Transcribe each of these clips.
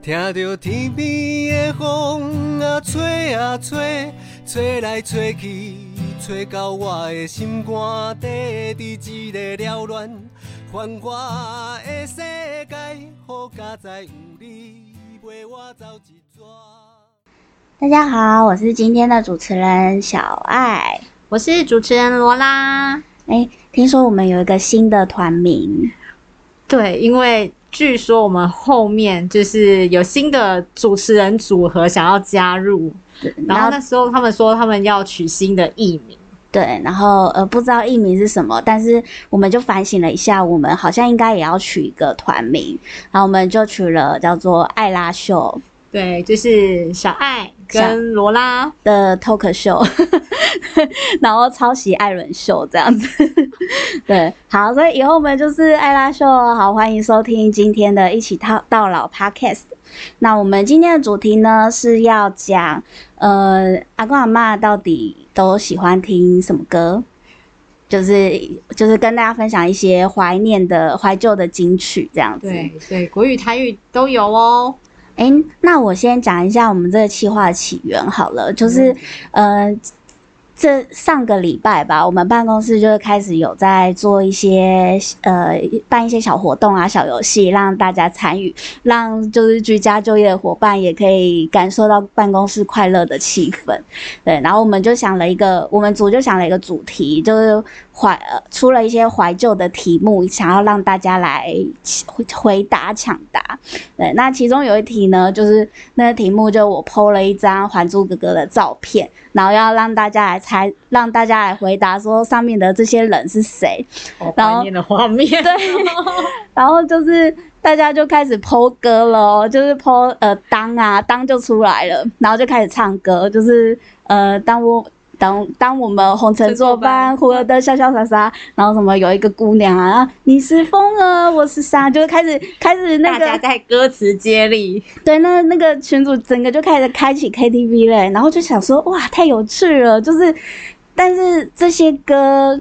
听着天边的风啊吹啊吹，吹来吹去，吹到我的心肝底，伫一个缭乱繁华的世界，好佳哉有你陪我走一逝。大家好，我是今天的主持人小爱。我是主持人罗拉。哎，听说我们有一个新的团名，对，因为据说我们后面就是有新的主持人组合想要加入，然后那时候他们说他们要取新的艺名，对，然后呃不知道艺名是什么，但是我们就反省了一下，我们好像应该也要取一个团名，然后我们就取了叫做艾拉秀。对，就是小爱跟罗拉的 talk show，然后抄袭艾伦秀这样子。对，好，所以以后我们就是艾拉秀，好，欢迎收听今天的一起到到老 podcast。那我们今天的主题呢是要讲，呃，阿公阿妈到底都喜欢听什么歌？就是就是跟大家分享一些怀念的怀旧的金曲这样子。对对，国语台语都有哦。哎，那我先讲一下我们这个企划的起源好了，就是，呃。这上个礼拜吧，我们办公室就是开始有在做一些呃办一些小活动啊、小游戏，让大家参与，让就是居家就业的伙伴也可以感受到办公室快乐的气氛。对，然后我们就想了一个，我们组就想了一个主题，就是怀出了一些怀旧的题目，想要让大家来回回答抢答。对，那其中有一题呢，就是那个题目就我 PO 了一张《还珠格格》的照片，然后要让大家来。才让大家来回答说上面的这些人是谁，怀念的画面。对，然后就是大家就开始剖歌了，就是剖呃当啊当就出来了，然后就开始唱歌，就是呃当我。当当我们红尘作伴，活得潇潇洒洒，然后什么有一个姑娘啊，你是风儿，我是沙，就是开始开始那个在歌词接力，对，那那个群主整个就开始开启 KTV 嘞，然后就想说哇，太有趣了，就是，但是这些歌，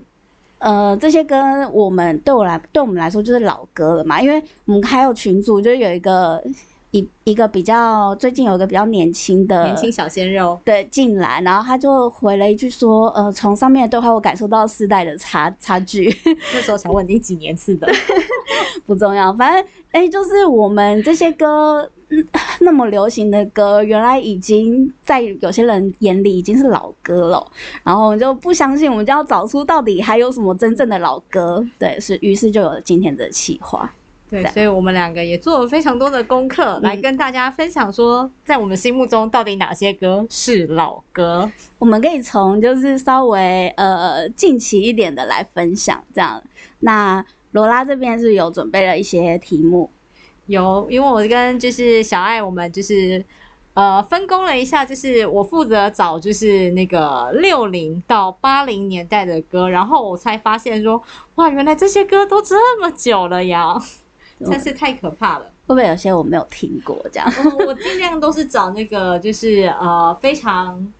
呃，这些歌我们对我来对我们来说就是老歌了嘛，因为我们还有群主就有一个。一一个比较最近有一个比较年轻的年轻小鲜肉对进来，然后他就回了一句说，呃，从上面的对话我感受到世代的差差距。那时候想问你几年次的，不重要，反正哎，就是我们这些歌那么流行的歌，原来已经在有些人眼里已经是老歌了，然后我们就不相信，我们就要找出到底还有什么真正的老歌。对，是于是就有了今天的企划。对，所以我们两个也做了非常多的功课，来跟大家分享说，在我们心目中到底哪些歌是老歌。我们可以从就是稍微呃近期一点的来分享，这样。那罗拉这边是有准备了一些题目，有，因为我跟就是小爱，我们就是呃分工了一下，就是我负责找就是那个六零到八零年代的歌，然后我才发现说，哇，原来这些歌都这么久了呀。真是太可怕了！会不会有些我没有听过？这样，我尽量都是找那个，就是呃，非常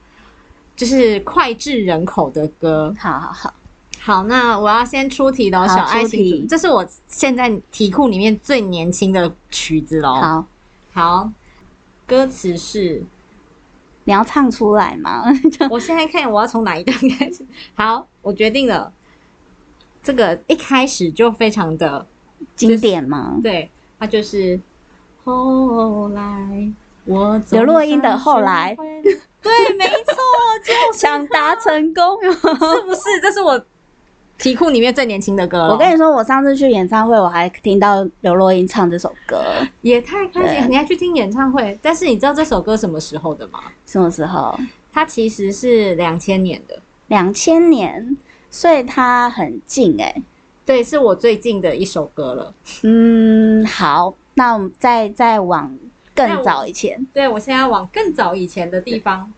就是脍炙人口的歌。好好好，好，那我要先出题喽，小爱情，这是我现在题库里面最年轻的曲子喽。好，好，歌词是你要唱出来吗？我现在看我要从哪一段开始？好，我决定了，这个一开始就非常的。经典吗？对，它就是后来我刘若英的后来，对，没错，就想达成功，是不是？这是我题库里面最年轻的歌。我跟你说，我上次去演唱会，我还听到刘若英唱这首歌，也太开心。你还去听演唱会？但是你知道这首歌什么时候的吗？什么时候？它其实是两千年的，两千年，所以它很近哎。对，是我最近的一首歌了。嗯，好，那我们再再往更早以前。对，我现在往更早以前的地方。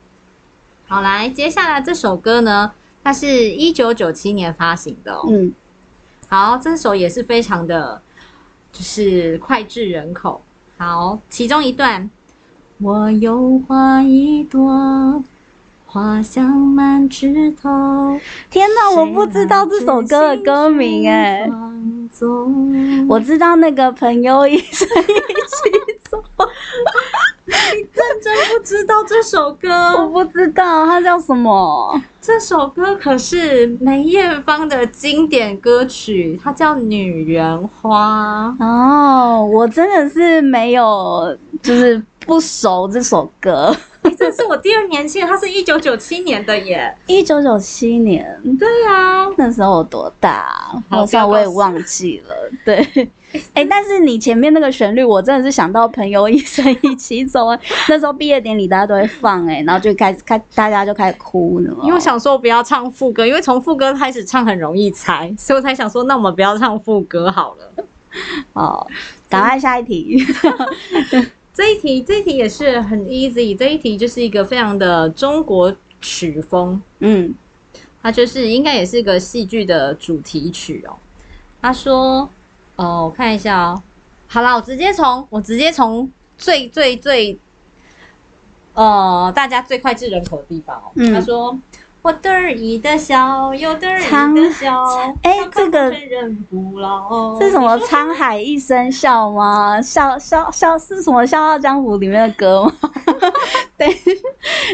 好，来，接下来这首歌呢，它是一九九七年发行的。嗯，好，这首也是非常的，就是脍炙人口。好，其中一段，我有花一朵。花香满枝头。天哪，我不知道这首歌的歌名哎。我知道那个朋友一生一起走。你真不知道这首歌？我不知道它叫什么。这首歌可是梅艳芳的经典歌曲，它叫《女人花》。哦，我真的是没有，就是不熟这首歌。这是我第二年庆，它是一九九七年的耶。一九九七年，对啊，那时候我多大？好像我也忘记了。对，哎，但是你前面那个旋律，我真的是想到朋友一生一起走啊。那时候毕业典礼大家都会放，哎，然后就开始开，大家就开始哭了。因为想说不要唱副歌，因为从副歌开始唱很容易猜，所以我才想说，那我们不要唱副歌好了。哦，赶快下一题。这一题，这一题也是很 easy。这一题就是一个非常的中国曲风，嗯，它就是应该也是一个戏剧的主题曲哦。他说，哦，我看一下哦。好了，我直接从我直接从最最最，呃，大家最快炙人口的地方哦。他说。我得意的笑，有得意的笑。哎，这个是什么？沧海一声笑吗？笑笑笑是什么？《笑傲江湖》里面的歌吗？对，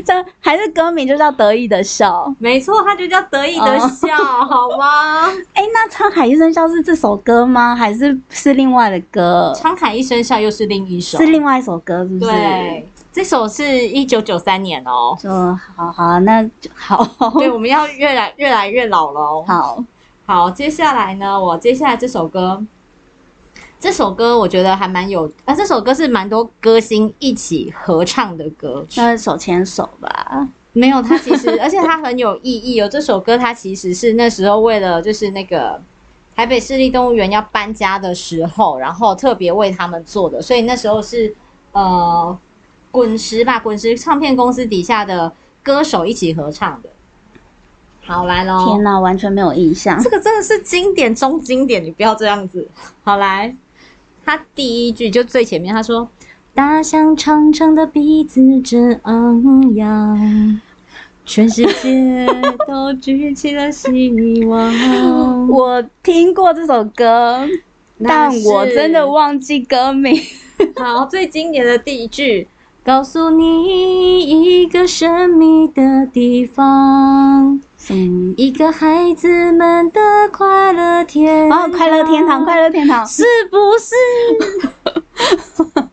这还是歌名就叫得意的笑。没错，它就叫得意的笑，好吗？哎，那沧海一声笑是这首歌吗？还是是另外的歌？沧海一声笑又是另一首，是另外一首歌，是不是？对。这首是一九九三年哦，嗯，好好，那就好。对，我们要越来越来越老了哦。好，好，接下来呢，我接下来这首歌，这首歌我觉得还蛮有，啊，这首歌是蛮多歌星一起合唱的歌，那手牵手吧？没有，它其实，而且它很有意义哦。这首歌它其实是那时候为了就是那个台北市立动物园要搬家的时候，然后特别为他们做的，所以那时候是呃。滚石吧，滚石唱片公司底下的歌手一起合唱的。好来喽！天哪，完全没有印象。这个真的是经典中经典，你不要这样子。好来，他第一句就最前面，他说：“大象长长的鼻子真昂扬，全世界都举起了希望。”我听过这首歌，但我真的忘记歌名。好，最经典的第一句。告诉你一个神秘的地方，一个孩子们的快乐天哦，快乐天堂，快乐天堂，是不是？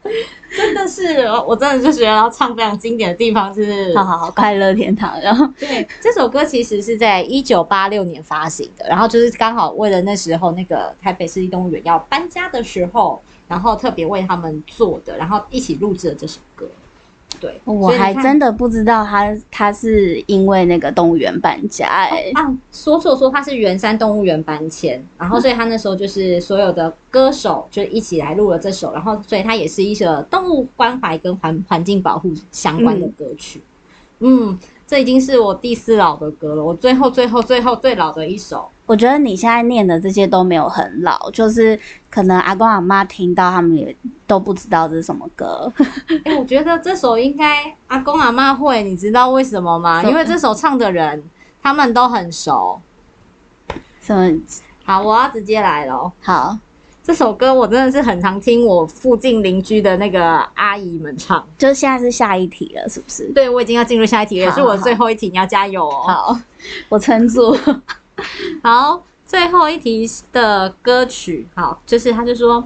真的是，我真的就觉得要唱非常经典的地方是，好好好，快乐天堂。然后，对，这首歌其实是在一九八六年发行的，然后就是刚好为了那时候那个台北市立动物园要搬家的时候，然后特别为他们做的，然后一起录制了这首歌。对，我还真的不知道他他是因为那个动物园搬家哎啊，说错说他是圆山动物园搬迁，然后所以他那时候就是所有的歌手就一起来录了这首，然后所以他也是一首动物关怀跟环环境保护相关的歌曲，嗯。这已经是我第四老的歌了，我最后最后最后最老的一首。我觉得你现在念的这些都没有很老，就是可能阿公阿妈听到他们也都不知道这是什么歌。哎，我觉得这首应该阿公阿妈会，你知道为什么吗？因为这首唱的人他们都很熟。什么？好，我要直接来喽。好。这首歌我真的是很常听我附近邻居的那个阿姨们唱，就是现在是下一题了，是不是？对，我已经要进入下一题了，也是我最后一题，你要加油哦。好，我撑住。好，最后一题的歌曲，好，就是他就说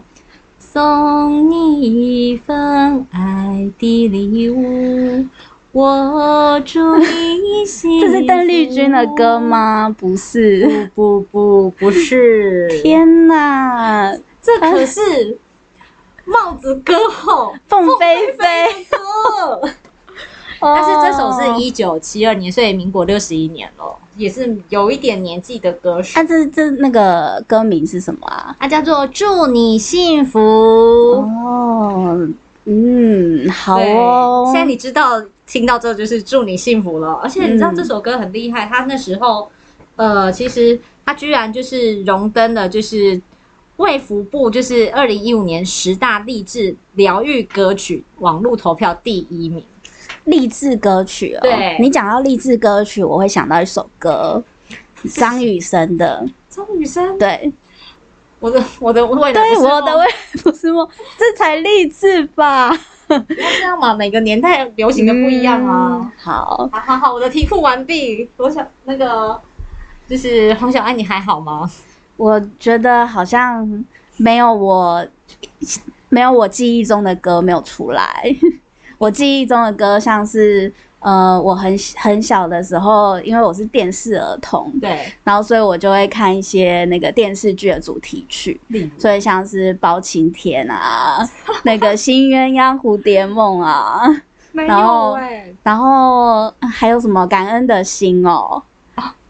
送你一份爱的礼物。我祝你幸福。这是邓丽君的歌吗？不是，不不不，不是。天哪，这可是帽子歌后 凤飞飞歌。但是这首是一九七二年，所以民国六十一年了，也是有一点年纪的歌手。啊，这这那个歌名是什么啊？它叫做《祝你幸福》。哦，嗯，好哦。现在你知道。听到这就是祝你幸福了，而且你知道这首歌很厉害，他那时候，呃，其实他居然就是荣登了，就是卫福部就是二零一五年十大励志疗愈歌曲网络投票第一名，励志歌曲哦。对，你讲到励志歌曲，我会想到一首歌，张雨生的。张雨生，对，我的我的未来对我的未来不是梦，这才励志吧。这样嘛，每个年代流行的不一样啊。好，好好好，我的题库完毕。我想那个就是黄小爱，你还好吗？我觉得好像没有我没有我记忆中的歌没有出来。我记忆中的歌像是。呃，我很很小的时候，因为我是电视儿童，对，然后所以我就会看一些那个电视剧的主题曲，所以像是包青天啊，那个新鸳鸯蝴蝶梦啊，然后然后还有什么感恩的心哦，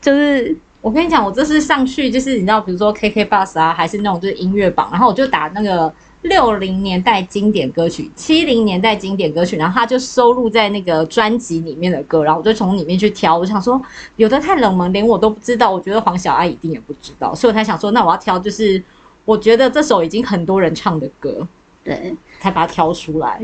就是我跟你讲，我这次上去就是你知道，比如说 KK Bus 啊，还是那种就是音乐榜，然后我就打那个。六零年代经典歌曲，七零年代经典歌曲，然后他就收录在那个专辑里面的歌，然后我就从里面去挑。我想说，有的太冷门，连我都不知道。我觉得黄小爱一定也不知道，所以我才想说，那我要挑，就是我觉得这首已经很多人唱的歌，对，才把它挑出来。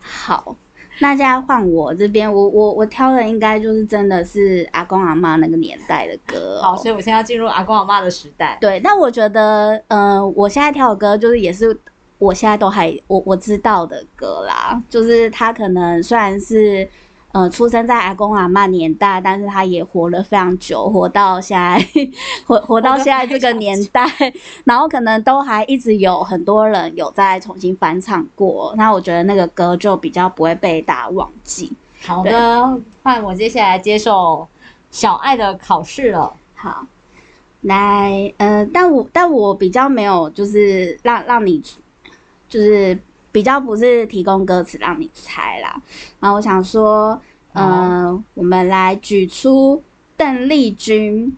好，那现在换我这边，我我我挑的应该就是真的是阿公阿妈那个年代的歌。好，所以我现在要进入阿公阿妈的时代。对，那我觉得，嗯，我现在挑的歌就是也是。我现在都还我我知道的歌啦，就是他可能虽然是呃出生在阿公阿妈年代，但是他也活了非常久，活到现在，活活到现在这个年代，然后可能都还一直有很多人有在重新翻唱过，那我觉得那个歌就比较不会被大家忘记。好的，换我接下来接受小爱的考试了。好，来，呃，但我但我比较没有就是让让你。就是比较不是提供歌词让你猜啦，然后我想说，嗯，我们来举出邓丽君，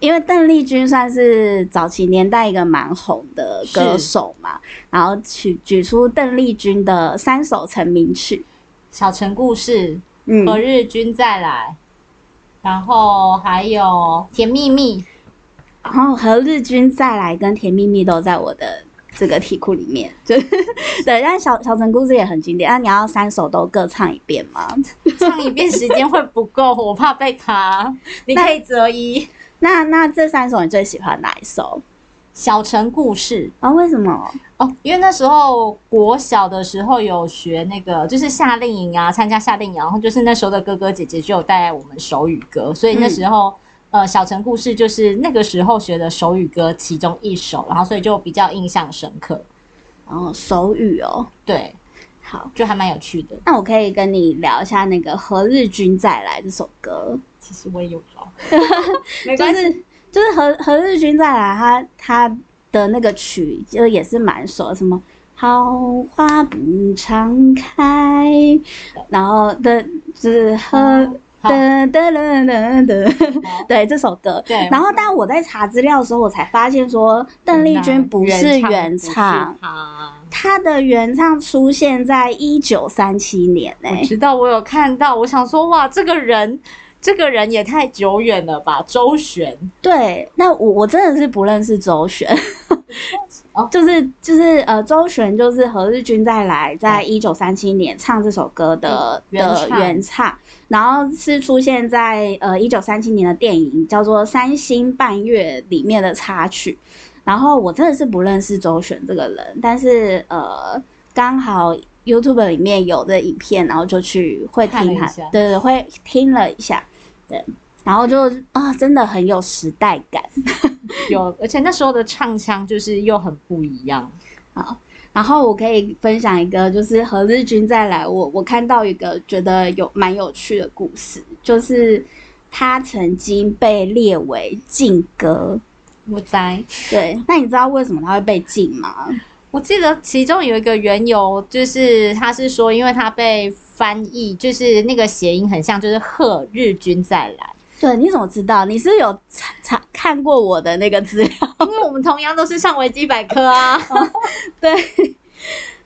因为邓丽君算是早期年代一个蛮红的歌手嘛，然后举举出邓丽君的三首成名曲，《小城故事》、《何日君再来》，然后还有《甜蜜蜜》，然后《何日君再来》跟《甜蜜蜜》都在我的。这个题库里面，对对，但小小城故事也很经典。那你要三首都各唱一遍吗？唱一遍时间会不够，我怕被卡。你可以择一。那那这三首你最喜欢哪一首？小城故事啊？为什么？哦，因为那时候国小的时候有学那个，就是夏令营啊，参加夏令营，然后就是那时候的哥哥姐姐就有带我们手语歌，所以那时候。呃，小城故事就是那个时候学的手语歌其中一首，然后所以就比较印象深刻。然后手语哦，对，好，就还蛮有趣的。那我可以跟你聊一下那个《何日君再来》这首歌。其实我也有找，就是就是何何日君再来，他他的那个曲就也是蛮熟，什么好花不常开，然后的就是和。噔噔噔噔噔，对这首歌。对，然后，但我在查资料的时候，我才发现说，邓丽君不是原唱，她的原唱出现在一九三七年呢。我知道，我有看到，我想说，哇，这个人，这个人也太久远了吧？周璇。对，那我我真的是不认识周璇。哦，就是就是呃，周璇就是何日君再来，在一九三七年唱这首歌的的原唱，然后是出现在呃一九三七年的电影叫做《三星半月》里面的插曲。然后我真的是不认识周璇这个人，但是呃，刚好 YouTube 里面有的影片，然后就去会听他，对对，会听了一下，对。然后就啊，真的很有时代感，有，而且那时候的唱腔就是又很不一样好。然后我可以分享一个，就是何日君再来，我我看到一个觉得有蛮有趣的故事，就是他曾经被列为禁歌。我在对，那你知道为什么他会被禁吗？我记得其中有一个缘由，就是他是说，因为他被翻译，就是那个谐音很像，就是贺日君再来。对，你怎么知道？你是有查查看过我的那个资料？因 为我们同样都是上维基百科啊。对，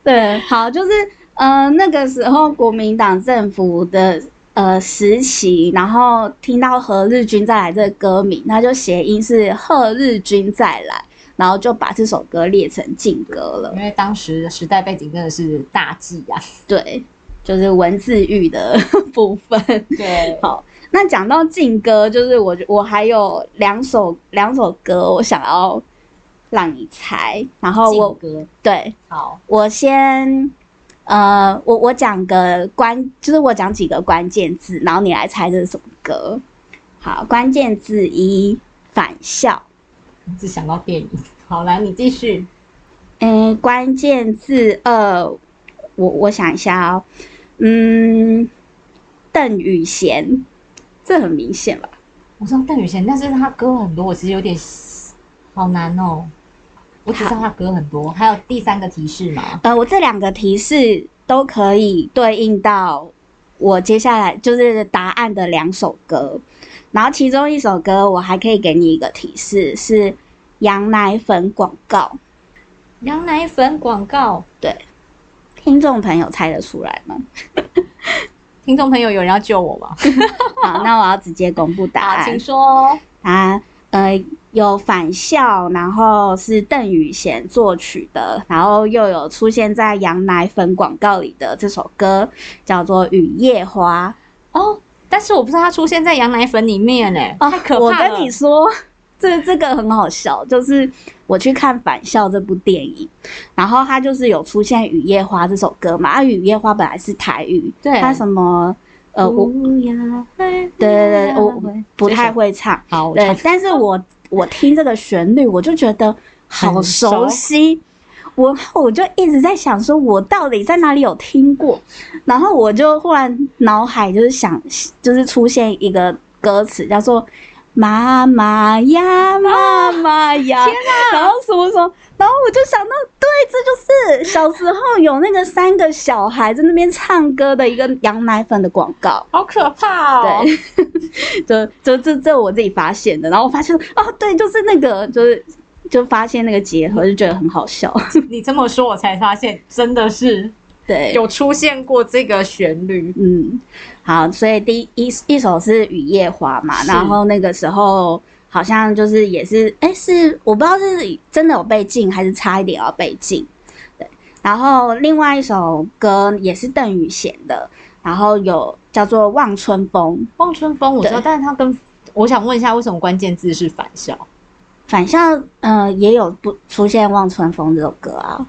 对，好，就是呃那个时候国民党政府的呃时期，然后听到何日君再来这个歌名，那就谐音是贺日君再来，然后就把这首歌列成禁歌了。因为当时的时代背景真的是大忌啊。对，就是文字狱的 部分。对，好。那讲到劲歌，就是我我还有两首两首歌，我想要让你猜。然后我歌对，好，我先呃，我我讲个关，就是我讲几个关键字，然后你来猜这是什么歌。好，关键字一，返校。只想到电影。好，来你继续。嗯，关键字二，我我想一下哦。嗯，邓雨贤，这很明显吧？我知道邓雨贤，但是他歌很多，我其实有点好难哦。我只知道他歌很多，还有第三个提示吗？呃，我这两个提示都可以对应到我接下来就是答案的两首歌，然后其中一首歌我还可以给你一个提示，是羊奶粉广告。羊奶粉广告，对，听众朋友猜得出来吗？听众朋友有人要救我吗？好，那我要直接公布答案，请说啊。呃，有返校，然后是邓宇贤作曲的，然后又有出现在羊奶粉广告里的这首歌，叫做《雨夜花》哦。但是我不知道它出现在羊奶粉里面哎，太可怕了！我跟你说，这这个很好笑，就是我去看《返校》这部电影，然后它就是有出现《雨夜花》这首歌嘛。啊，《雨夜花》本来是台语，对，它什么？呃，我对对对，我不太会唱，好，对，但是我我听这个旋律，我就觉得好熟悉，我我就一直在想，说我到底在哪里有听过，然后我就忽然脑海就是想，就是出现一个歌词，叫做。妈妈呀，妈妈呀！天哪！然后什么什么，然后我就想到，对，这就是小时候有那个三个小孩在那边唱歌的一个羊奶粉的广告，好可怕哦！对，就就这这我自己发现的，然后我发现哦，对，就是那个，就是就发现那个结合，就觉得很好笑。你这么说，我才发现真的是。对，有出现过这个旋律，嗯，好，所以第一一首是雨夜花嘛，然后那个时候好像就是也是，哎，是我不知道是真的有被禁还是差一点要被禁，对，然后另外一首歌也是邓宇贤的，然后有叫做望春风，望春风我知道，但是他跟我想问一下，为什么关键字是返校？返校，嗯，也有不出现望春风这首歌啊，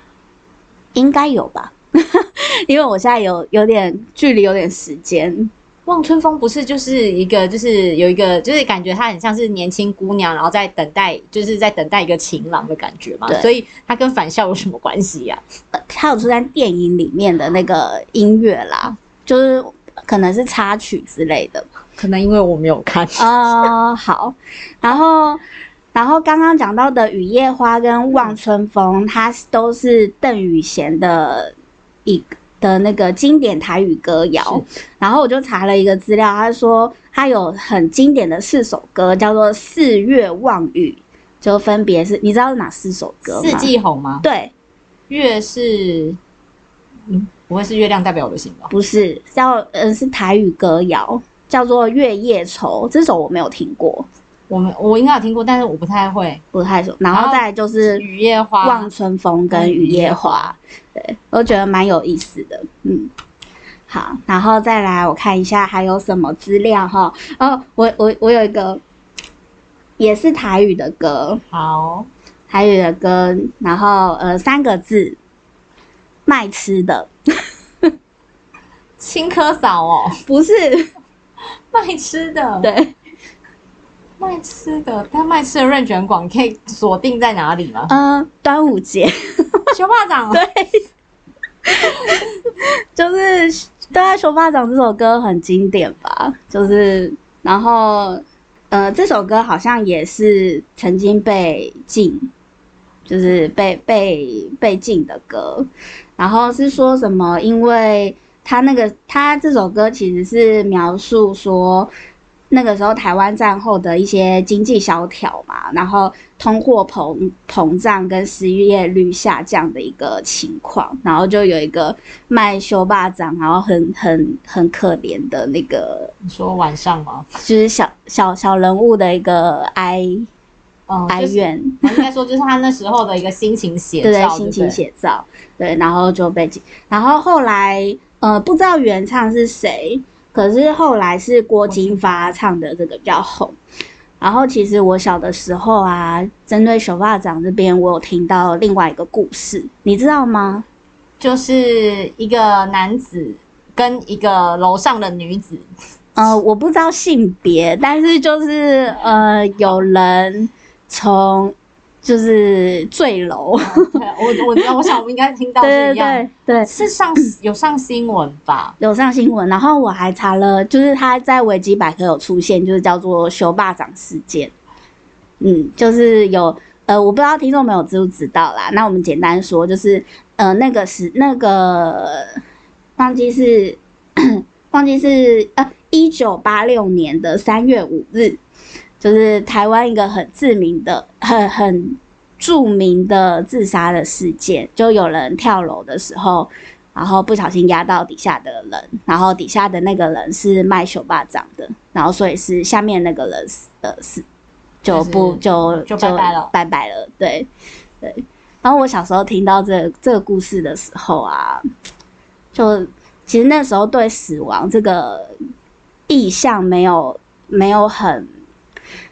应该有吧。因为我现在有有点距离，有点时间。望春风不是就是一个，就是有一个，就是感觉她很像是年轻姑娘，然后在等待，就是在等待一个情郎的感觉嘛。所以她跟返校有什么关系呀？她有出在电影里面的那个音乐啦，就是可能是插曲之类的。可能因为我没有看啊。好，然后然后刚刚讲到的《雨夜花》跟《望春风》，它都是邓雨贤的。一的那个经典台语歌谣，然后我就查了一个资料，他说他有很经典的四首歌，叫做《四月望雨》，就分别是你知道是哪四首歌吗？四季红吗？对，月是，嗯，不会是月亮代表我的心吧？不是，叫呃是台语歌谣，叫做《月夜愁》，这首我没有听过。我们我应该有听过，但是我不太会，不太熟。然后再就是雨夜花、望春风跟雨夜花，对，我觉得蛮有意思的。嗯，好，然后再来我看一下还有什么资料哈。哦，我我我有一个也是台语的歌，好，台语的歌，然后呃三个字，卖吃的，青稞嫂哦，不是。卖吃的，对。卖吃的，他卖吃的润卷广可以锁定在哪里吗？嗯，端午节，熊霸掌对，就是对啊，熊霸掌这首歌很经典吧？就是，然后呃，这首歌好像也是曾经被禁，就是被被被禁的歌。然后是说什么？因为他那个他这首歌其实是描述说。那个时候台湾战后的一些经济萧条嘛，然后通货膨膨胀跟失业率下降的一个情况，然后就有一个卖修霸掌，然后很很很可怜的那个，你说晚上吗？就是小小小人物的一个哀哀怨，应该说就是他那时候的一个心情写照，对心情写照，对，然后就被，然后后来呃不知道原唱是谁。可是后来是郭金发唱的这个比较红，然后其实我小的时候啊，针对手发掌这边，我有听到另外一个故事，你知道吗？就是一个男子跟一个楼上的女子。呃，我不知道性别，但是就是呃，有人从就是坠楼。我我我想我们应该听到 是一样，对，是上有上新闻吧？有上新闻，然后我还查了，就是他在维基百科有出现，就是叫做“修霸掌事件”。嗯，就是有呃，我不知道听众朋友知不知道啦。那我们简单说，就是呃，那个是那个忘记是 忘记是呃。一九八六年的三月五日，就是台湾一个很知名的、很很著名的自杀的事件。就有人跳楼的时候，然后不小心压到底下的人，然后底下的那个人是卖手巴掌的，然后所以是下面那个人死呃死就不就就拜拜了，拜拜了。对对。然后我小时候听到这这个故事的时候啊，就其实那时候对死亡这个。意向没有没有很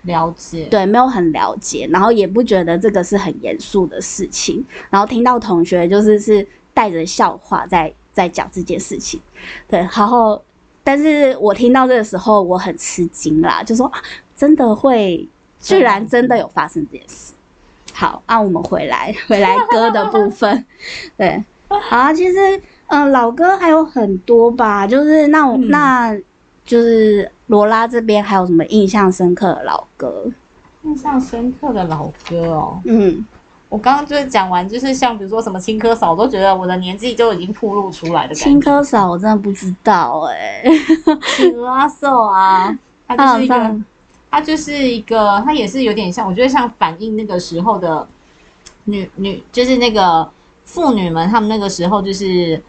了解，对，没有很了解，然后也不觉得这个是很严肃的事情，然后听到同学就是是带着笑话在在讲这件事情，对，然后但是我听到这个时候我很吃惊啦，就说真的会，居然真的有发生这件事。好，那我们回来回来歌的部分，对，好，其实嗯老歌还有很多吧，就是那我那。就是罗拉这边还有什么印象深刻的老歌？印象深刻的老歌哦，嗯，我刚刚就是讲完，就是像比如说什么青稞嫂，我都觉得我的年纪就已经暴露出来的。青稞嫂我真的不知道哎，青稞嫂啊，他就是一个，他就是一个，他也是有点像，我觉得像反映那个时候的女女，就是那个妇女们，她们那个时候就是，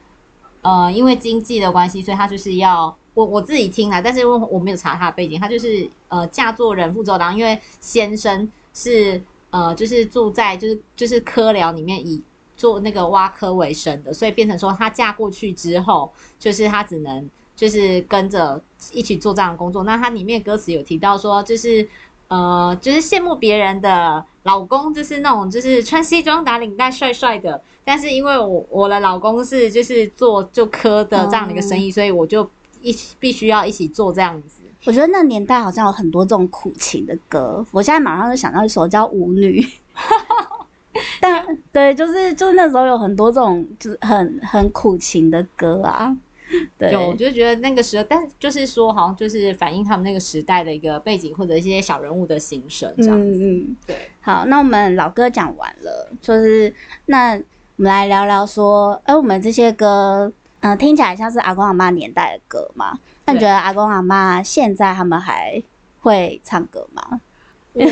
呃，因为经济的关系，所以她就是要。我我自己听啦，但是因为我没有查他的背景，他就是呃嫁做人妇之后，然后因为先生是呃就是住在就是就是科寮里面以做那个挖科为生的，所以变成说她嫁过去之后，就是她只能就是跟着一起做这样的工作。那它里面歌词有提到说，就是呃就是羡慕别人的老公，就是那种就是穿西装打领带帅帅的，但是因为我我的老公是就是做就科的这样的一个生意，所以我就。一起必须要一起做这样子，我觉得那年代好像有很多这种苦情的歌。我现在马上就想到一首叫《舞女》，但对，就是就是那时候有很多这种就是很很苦情的歌啊。对，我就觉得那个时候，但就是说，好像就是反映他们那个时代的一个背景或者一些小人物的形声这样子。嗯，对。好，那我们老歌讲完了，就是那我们来聊聊说，哎，我们这些歌。嗯，听起来像是阿公阿妈年代的歌吗？那你觉得阿公阿妈现在他们还会唱歌吗？我，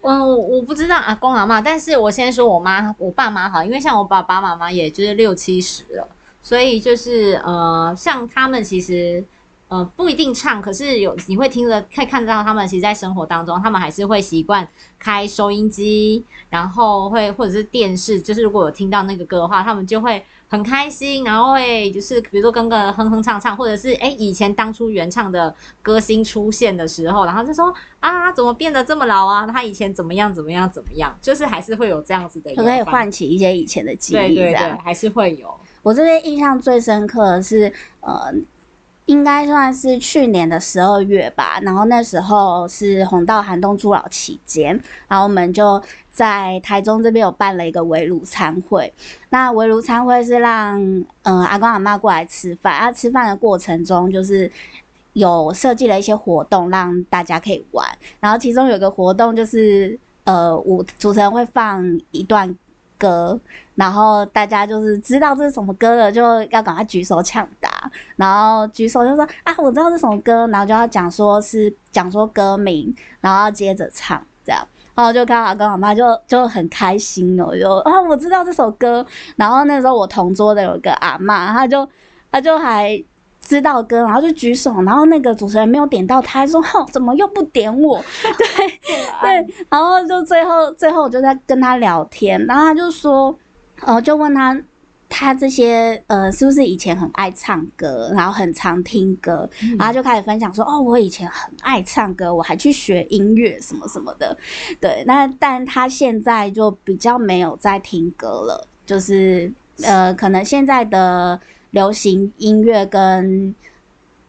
嗯 我不知道阿公阿妈，但是我先说我妈，我爸妈好，因为像我爸爸妈妈也就是六七十了，所以就是呃，像他们其实。呃，不一定唱，可是有你会听着，可以看到他们其实，在生活当中，他们还是会习惯开收音机，然后会或者是电视，就是如果有听到那个歌的话，他们就会很开心，然后会就是比如说跟个哼哼唱唱，或者是哎以前当初原唱的歌星出现的时候，然后就说啊怎么变得这么老啊？他以前怎么样怎么样怎么样？就是还是会有这样子的，可以唤起一些以前的记忆，对对对，还是会有。我这边印象最深刻的是呃。应该算是去年的十二月吧，然后那时候是红道寒冬助老期间，然后我们就在台中这边有办了一个围炉餐会。那围炉餐会是让嗯阿公阿妈过来吃饭，啊吃饭的过程中就是有设计了一些活动让大家可以玩，然后其中有个活动就是呃我主持人会放一段。歌，然后大家就是知道这是什么歌了，就要赶快举手抢答，然后举手就说啊，我知道这首歌，然后就要讲说是讲说歌名，然后接着唱这样，然后就看阿公阿妈就就很开心哦，就啊我知道这首歌，然后那时候我同桌的有个阿妈，他就他就还。知道歌，然后就举手，然后那个主持人没有点到他，说：“哼，怎么又不点我？” 对对，然后就最后最后我就在跟他聊天，然后他就说：“呃，就问他他这些呃是不是以前很爱唱歌，然后很常听歌，然后就开始分享说：哦，我以前很爱唱歌，我还去学音乐什么什么的。对，那但他现在就比较没有在听歌了，就是。”呃，可能现在的流行音乐跟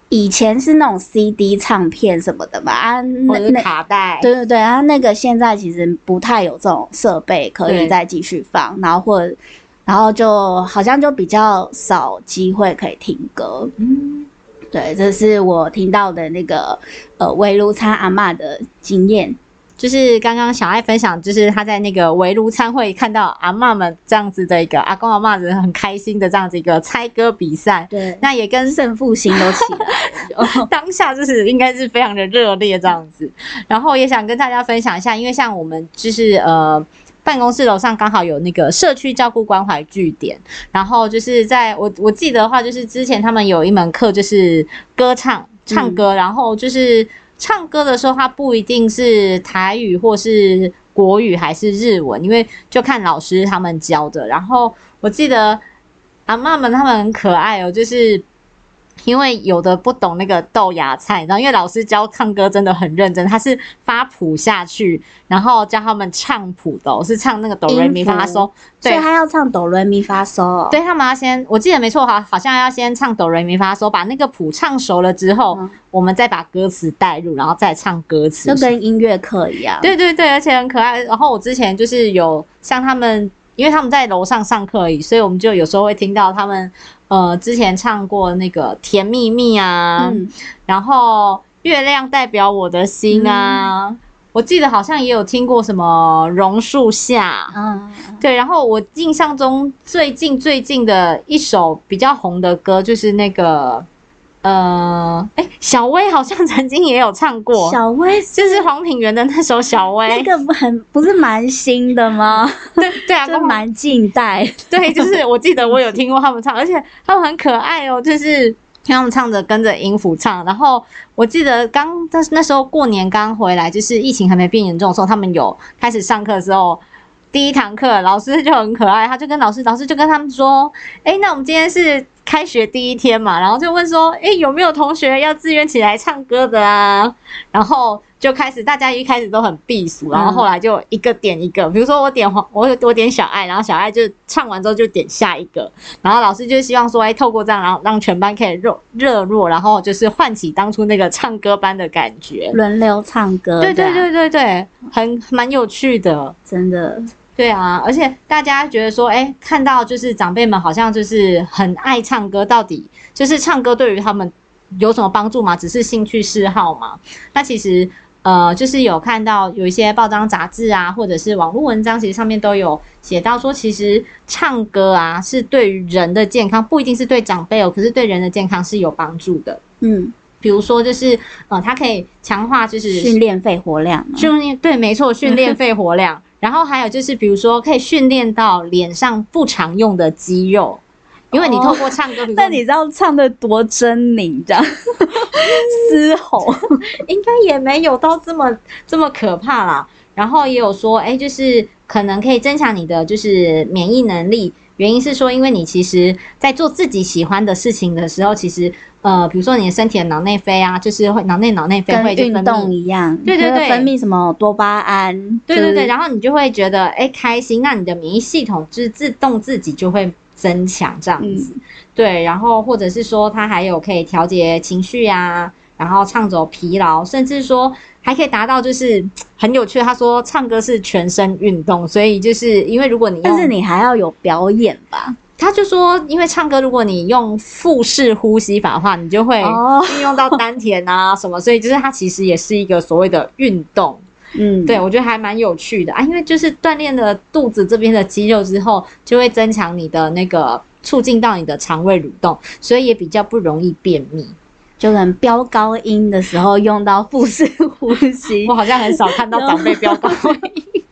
以前是那种 CD 唱片什么的嘛，啊，那卡带，对对对，然后那个现在其实不太有这种设备可以再继续放，然后或者，然后就好像就比较少机会可以听歌。嗯，对，这是我听到的那个呃围炉餐阿妈的经验。就是刚刚小爱分享，就是他在那个围炉餐会看到阿妈们这样子的一个阿公阿妈子很开心的这样子一个猜歌比赛，对，那也跟胜负心都起。来，当下就是应该是非常的热烈这样子。然后也想跟大家分享一下，因为像我们就是呃办公室楼上刚好有那个社区照顾关怀据点，然后就是在我我记得的话，就是之前他们有一门课就是歌唱唱歌，然后就是。唱歌的时候，它不一定是台语或是国语还是日文，因为就看老师他们教的。然后我记得阿妈们他们很可爱哦，就是。因为有的不懂那个豆芽菜，然后因为老师教唱歌真的很认真，他是发谱下去，然后教他们唱谱的，是唱那个哆来咪发嗦，所以他要唱哆来咪发嗦。对他们要先，我记得没错哈，好像要先唱哆来咪发嗦，把那个谱唱熟了之后，我们再把歌词带入，然后再唱歌词，就跟音乐课一样。对对对，而且很可爱。然后我之前就是有像他们，因为他们在楼上上课而已，所以我们就有时候会听到他们。呃，之前唱过那个《甜蜜蜜》啊，然后《月亮代表我的心》啊，我记得好像也有听过什么《榕树下》。嗯，对。然后我印象中最近最近的一首比较红的歌就是那个。呃，哎，小薇好像曾经也有唱过，小薇就是黄品源的那首《小薇》，那个不很不是蛮新的吗？对对啊，都蛮近代。对，就是我记得我有听过他们唱，而且他们很可爱哦，就是听他们唱着跟着音符唱。然后我记得刚但是那时候过年刚回来，就是疫情还没变严重的时候，他们有开始上课的时候，第一堂课老师就很可爱，他就跟老师，老师就跟他们说：“哎，那我们今天是。”开学第一天嘛，然后就问说，哎，有没有同学要自愿起来唱歌的啊？然后就开始，大家一开始都很避暑，然后后来就一个点一个，比如说我点黄，我我点小爱，然后小爱就唱完之后就点下一个，然后老师就希望说，哎，透过这样，然后让全班可以热热络，然后就是唤起当初那个唱歌班的感觉，轮流唱歌，对对对对对，很蛮有趣的，真的。对啊，而且大家觉得说，哎，看到就是长辈们好像就是很爱唱歌，到底就是唱歌对于他们有什么帮助吗？只是兴趣嗜好吗？那其实，呃，就是有看到有一些报章杂志啊，或者是网络文章，其实上面都有写到说，其实唱歌啊是对于人的健康，不一定是对长辈哦，可是对人的健康是有帮助的。嗯，比如说就是，呃，它可以强化就是训练肺活量，训练对，没错，训练肺活量。然后还有就是，比如说可以训练到脸上不常用的肌肉，因为你透过唱歌，但你知道唱的多狰狞，这样 嘶吼，应该也没有到这么这么可怕啦。然后也有说，哎，就是可能可以增强你的就是免疫能力。原因是说，因为你其实，在做自己喜欢的事情的时候，其实，呃，比如说你的身体的脑内啡啊，就是会脑内脑内啡会运动一样，对对对，分泌什么多巴胺，对对对，然后你就会觉得哎开心，那你的免疫系统就是自动自己就会增强这样子，对，然后或者是说它还有可以调节情绪呀，然后唱走疲劳，甚至说。还可以达到就是 很有趣。他说唱歌是全身运动，所以就是因为如果你但是你还要有表演吧？他就说，因为唱歌如果你用腹式呼吸法的话，你就会运用到丹田啊什么，所以就是它其实也是一个所谓的运动。嗯，对我觉得还蛮有趣的啊，因为就是锻炼了肚子这边的肌肉之后，就会增强你的那个促进到你的肠胃蠕动，所以也比较不容易便秘。就能飙高音的时候用到腹式呼吸，我好像很少看到长辈飙高音。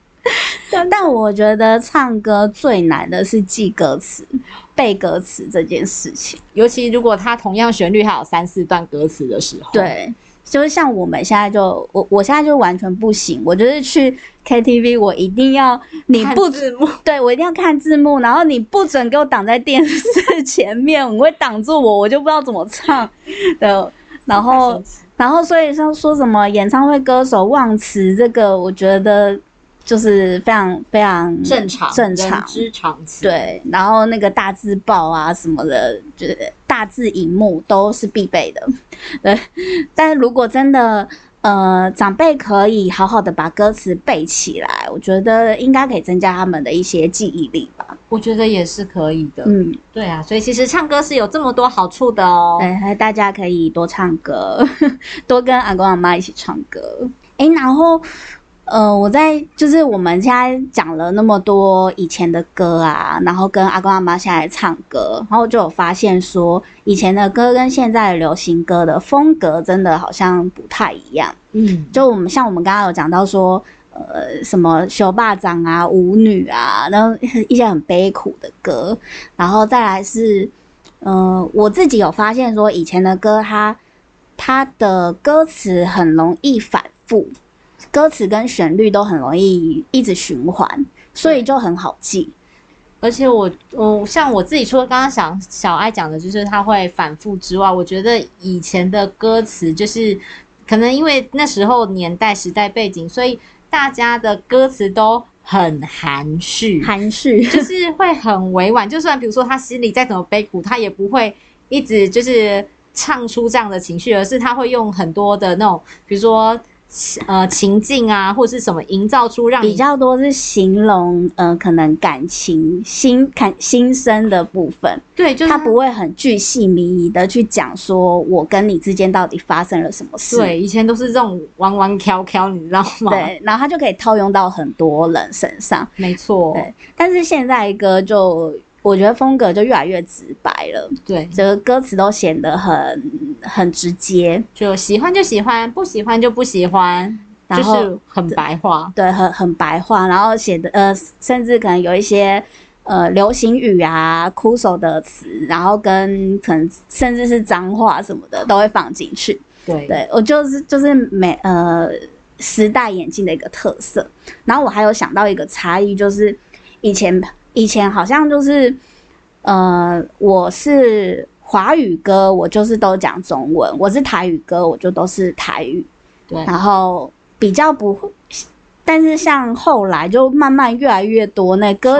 但 但我觉得唱歌最难的是记歌词、背歌词这件事情，尤其如果它同样旋律还有三四段歌词的时候。对。就是像我们现在就我我现在就完全不行，我就是去 KTV，我一定要你不字幕，对我一定要看字幕，然后你不准给我挡在电视前面，你会挡住我，我就不知道怎么唱的。然后然后所以像说什么演唱会歌手忘词这个，我觉得就是非常非常正常，正常之常情。对，然后那个大字报啊什么的，就是大字荧幕都是必备的。对，但如果真的呃长辈可以好好的把歌词背起来，我觉得应该可以增加他们的一些记忆力吧。我觉得也是可以的。嗯，对啊，所以其实唱歌是有这么多好处的哦。对，大家可以多唱歌，多跟阿公阿妈一起唱歌。哎，然后。呃，我在就是我们现在讲了那么多以前的歌啊，然后跟阿公阿妈现在唱歌，然后就有发现说，以前的歌跟现在的流行歌的风格真的好像不太一样。嗯，就我们像我们刚刚有讲到说，呃，什么修霸掌啊、舞女啊，然后一些很悲苦的歌，然后再来是，呃，我自己有发现说，以前的歌它它的歌词很容易反复。歌词跟旋律都很容易一直循环，所以就很好记。而且我我像我自己除了刚刚想小爱讲的，就是他会反复之外，我觉得以前的歌词就是可能因为那时候年代时代背景，所以大家的歌词都很含蓄，含蓄就是会很委婉。就算比如说他心里再怎么悲苦，他也不会一直就是唱出这样的情绪，而是他会用很多的那种，比如说。呃，情境啊，或者是什么，营造出让比较多是形容，呃，可能感情心感心声的部分。对，就是他不会很具细靡遗的去讲说，我跟你之间到底发生了什么事。对，以前都是这种弯弯挑挑，你知道吗？对，然后他就可以套用到很多人身上。没错。对，但是现在歌就。我觉得风格就越来越直白了，对，这个歌词都显得很很直接，就喜欢就喜欢，不喜欢就不喜欢，就是很白话，对，很很白话，然后写的呃，甚至可能有一些呃流行语啊、枯手的词，然后跟可能甚至是脏话什么的都会放进去，对，对我就是就是每呃时代眼镜的一个特色，然后我还有想到一个差异，就是以前。以前好像就是，呃，我是华语歌，我就是都讲中文；我是台语歌，我就都是台语。对，然后比较不会，但是像后来就慢慢越来越多那歌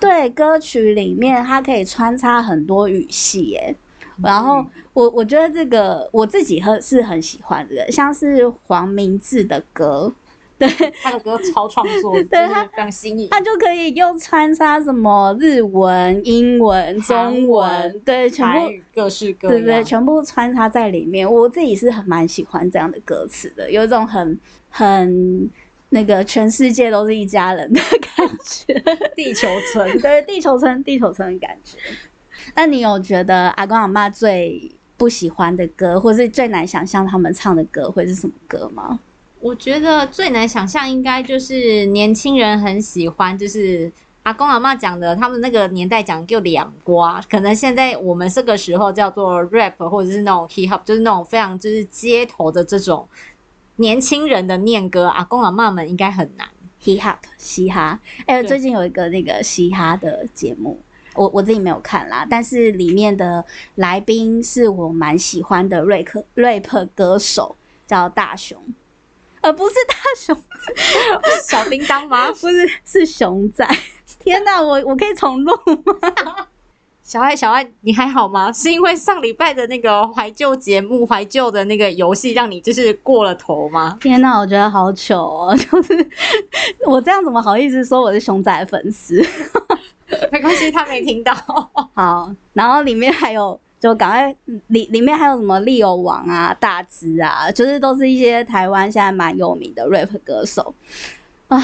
对歌曲里面它可以穿插很多语系，耶，然后我我觉得这个我自己很是很喜欢的，像是黄明志的歌。对 他的歌超创作，对他非常新颖，他就可以又穿插什么日文、英文、中文，对，全部各式各样，对对，全部穿插在里面。我自己是很蛮喜欢这样的歌词的，有一种很很那个全世界都是一家人的感觉，地球村，对，地球村，地球村的感觉。那你有觉得阿公阿妈最不喜欢的歌，或是最难想象他们唱的歌会是什么歌吗？我觉得最难想象应该就是年轻人很喜欢，就是阿公阿妈讲的，他们那个年代讲就两瓜，可能现在我们这个时候叫做 rap 或者是那种 hip hop，就是那种非常就是街头的这种年轻人的念歌，阿公阿妈们应该很难 hip hop 嘻哈。哎，最近有一个那个嘻哈的节目，我我自己没有看啦，但是里面的来宾是我蛮喜欢的 rap rap 歌手，叫大雄。呃，不是大熊，小叮当吗？不是，是熊仔。天哪，我我可以重录吗？小爱，小爱，你还好吗？是因为上礼拜的那个怀旧节目、怀旧的那个游戏，让你就是过了头吗？天哪，我觉得好糗哦！就是我这样怎么好意思说我是熊仔粉丝？没关系，他没听到。好，然后里面还有。就赶快里里面还有什么利友王啊、大只啊，就是都是一些台湾现在蛮有名的 rap 歌手啊。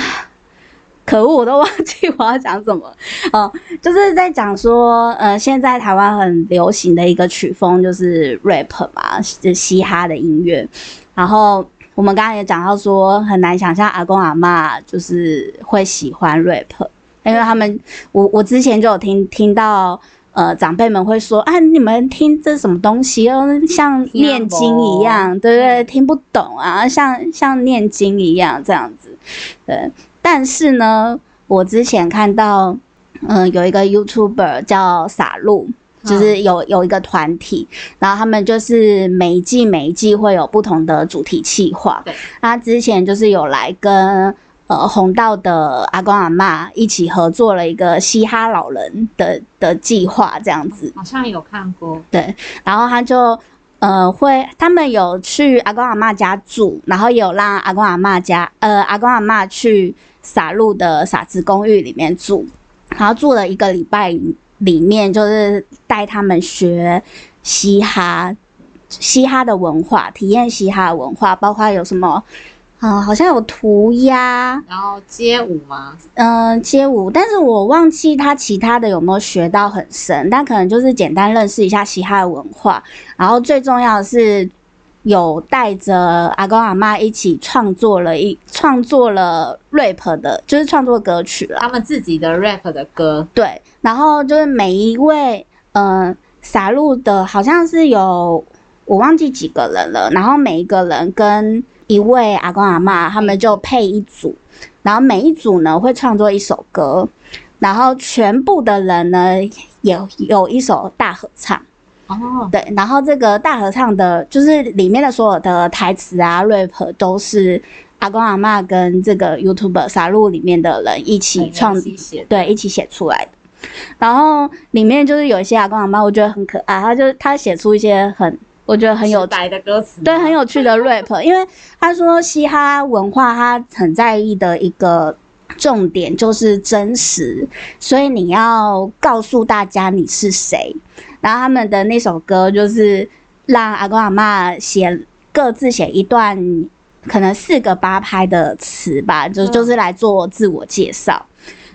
可恶，我都忘记我要讲什么哦，就是在讲说，呃，现在台湾很流行的一个曲风就是 rap 嘛，是嘻哈的音乐。然后我们刚刚也讲到说，很难想象阿公阿妈就是会喜欢 rap，因为他们我我之前就有听听到。呃，长辈们会说：“啊，你们听这什么东西哦，像念经一样，对不对？听不懂啊，像像念经一样这样子。对，但是呢，我之前看到，嗯，有一个 YouTuber 叫傻露，就是有有一个团体，然后他们就是每一季每一季会有不同的主题企划。他之前就是有来跟。呃红道的阿公阿妈一起合作了一个嘻哈老人的的计划，这样子。好像有看过。对，然后他就呃会，他们有去阿公阿妈家住，然后有让阿公阿妈家呃阿公阿妈去撒路的傻子公寓里面住，然后住了一个礼拜。里面就是带他们学嘻哈，嘻哈的文化，体验嘻哈文化，包括有什么，啊，好像有涂鸦，然后街舞吗？嗯，街舞，但是我忘记他其他的有没有学到很深，但可能就是简单认识一下嘻哈的文化，然后最重要的是。有带着阿公阿妈一起创作了一创作了 rap 的，就是创作歌曲了。他们自己的 rap 的歌，对。然后就是每一位，嗯，撒路的好像是有我忘记几个人了。然后每一个人跟一位阿公阿妈，他们就配一组，然后每一组呢会创作一首歌，然后全部的人呢有有一首大合唱。哦，对，然后这个大合唱的，就是里面的所有的台词啊，rap 都是阿公阿妈跟这个 YouTube 杀戮里面的人一起创，对，一起写出来的。然后里面就是有一些阿公阿妈，我觉得很可爱，他就他写出一些很，我觉得很有白的歌词，对，很有趣的 rap，因为他说嘻哈文化他很在意的一个重点就是真实，所以你要告诉大家你是谁。然后他们的那首歌就是让阿公阿妈写各自写一段，可能四个八拍的词吧，就就是来做自我介绍。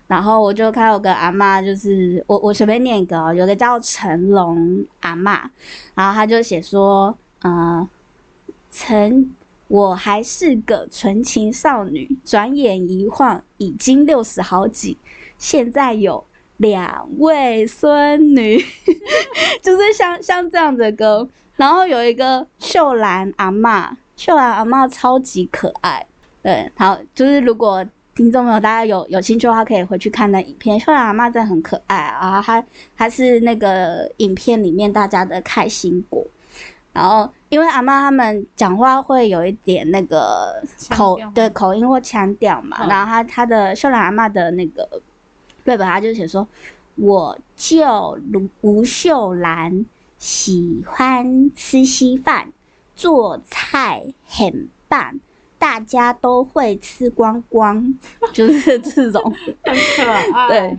然后我就看到个阿妈，就是我我随便念一个哦，有个叫成龙阿妈，然后他就写说，呃，成我还是个纯情少女，转眼一晃已经六十好几，现在有。两位孙女，就是像像这样的歌，然后有一个秀兰阿妈，秀兰阿妈超级可爱，对，好，就是如果听众朋友大家有有兴趣的话，可以回去看那影片，秀兰阿妈真的很可爱啊，她她是那个影片里面大家的开心果，然后因为阿妈他们讲话会有一点那个口对口音或腔调嘛，然后她她的秀兰阿妈的那个。对吧？她就写说，我叫卢吴秀兰，喜欢吃稀饭，做菜很棒，大家都会吃光光，就是这种 很可爱。对，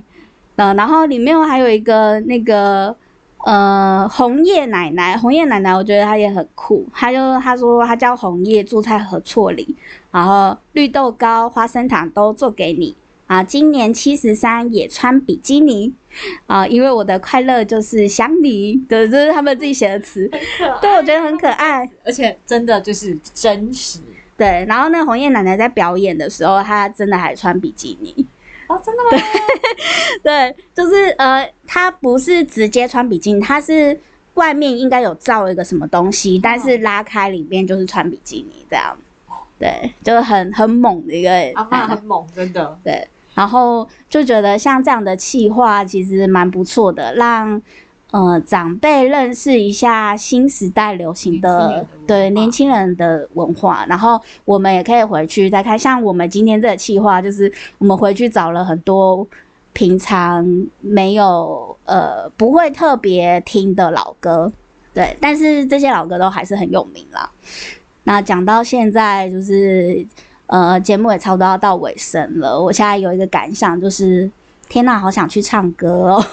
嗯，然后里面还有一个那个呃红叶奶奶，红叶奶奶，我觉得她也很酷。她就她说她叫红叶，住在和错里，然后绿豆糕、花生糖都做给你。啊，今年七十三也穿比基尼啊，因为我的快乐就是想你对，这是他们自己写的词，对，我觉得很可爱，而且真的就是真实。对，然后那红叶奶奶在表演的时候，她真的还穿比基尼哦，真的吗？对，就是呃，她不是直接穿比基尼，她是外面应该有罩一个什么东西，但是拉开里面就是穿比基尼这样，对，就是很很猛的一个，阿妈很猛，真的，对。然后就觉得像这样的企划其实蛮不错的，让呃长辈认识一下新时代流行的对年轻人的文化。然后我们也可以回去再看，像我们今天这个计划，就是我们回去找了很多平常没有呃不会特别听的老歌，对，但是这些老歌都还是很有名啦。那讲到现在就是。呃，节目也差不多要到尾声了。我现在有一个感想，就是天呐，好想去唱歌哦！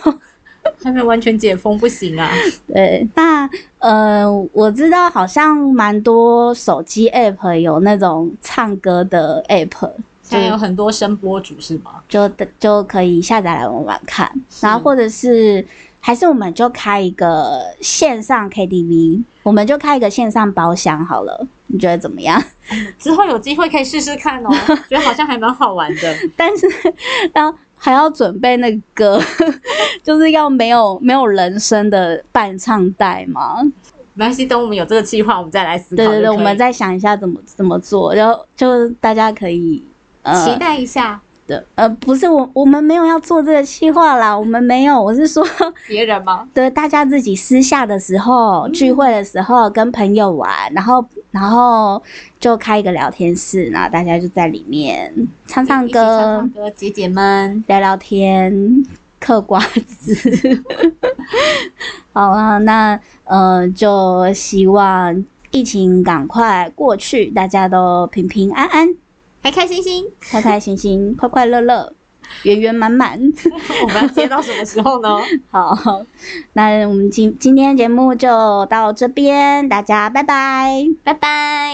还没完全解封，不行啊。对，那呃，我知道好像蛮多手机 app 有那种唱歌的 app，现在有很多声波主是吗？就就可以下载来玩玩看。然后或者是，还是我们就开一个线上 KTV，我们就开一个线上包厢好了。你觉得怎么样？之后有机会可以试试看哦，觉得好像还蛮好玩的。但是，当还要准备那个歌，就是要没有没有人声的伴唱带吗？没关系，等我们有这个计划，我们再来思考。对对对，我们再想一下怎么怎么做，然后就大家可以期待一下。的呃不是我我们没有要做这个计划啦，我们没有，我是说 别人吗？对，大家自己私下的时候聚会的时候跟朋友玩，然后。然后就开一个聊天室，然后大家就在里面唱唱歌，唱唱歌，解解闷，聊聊天，嗑瓜子。好啊，那呃，就希望疫情赶快过去，大家都平平安安，开开心心，开开心心，快快乐乐。圆圆满满，我们要接到什么时候呢？好，那我们今今天节目就到这边，大家拜拜，拜拜。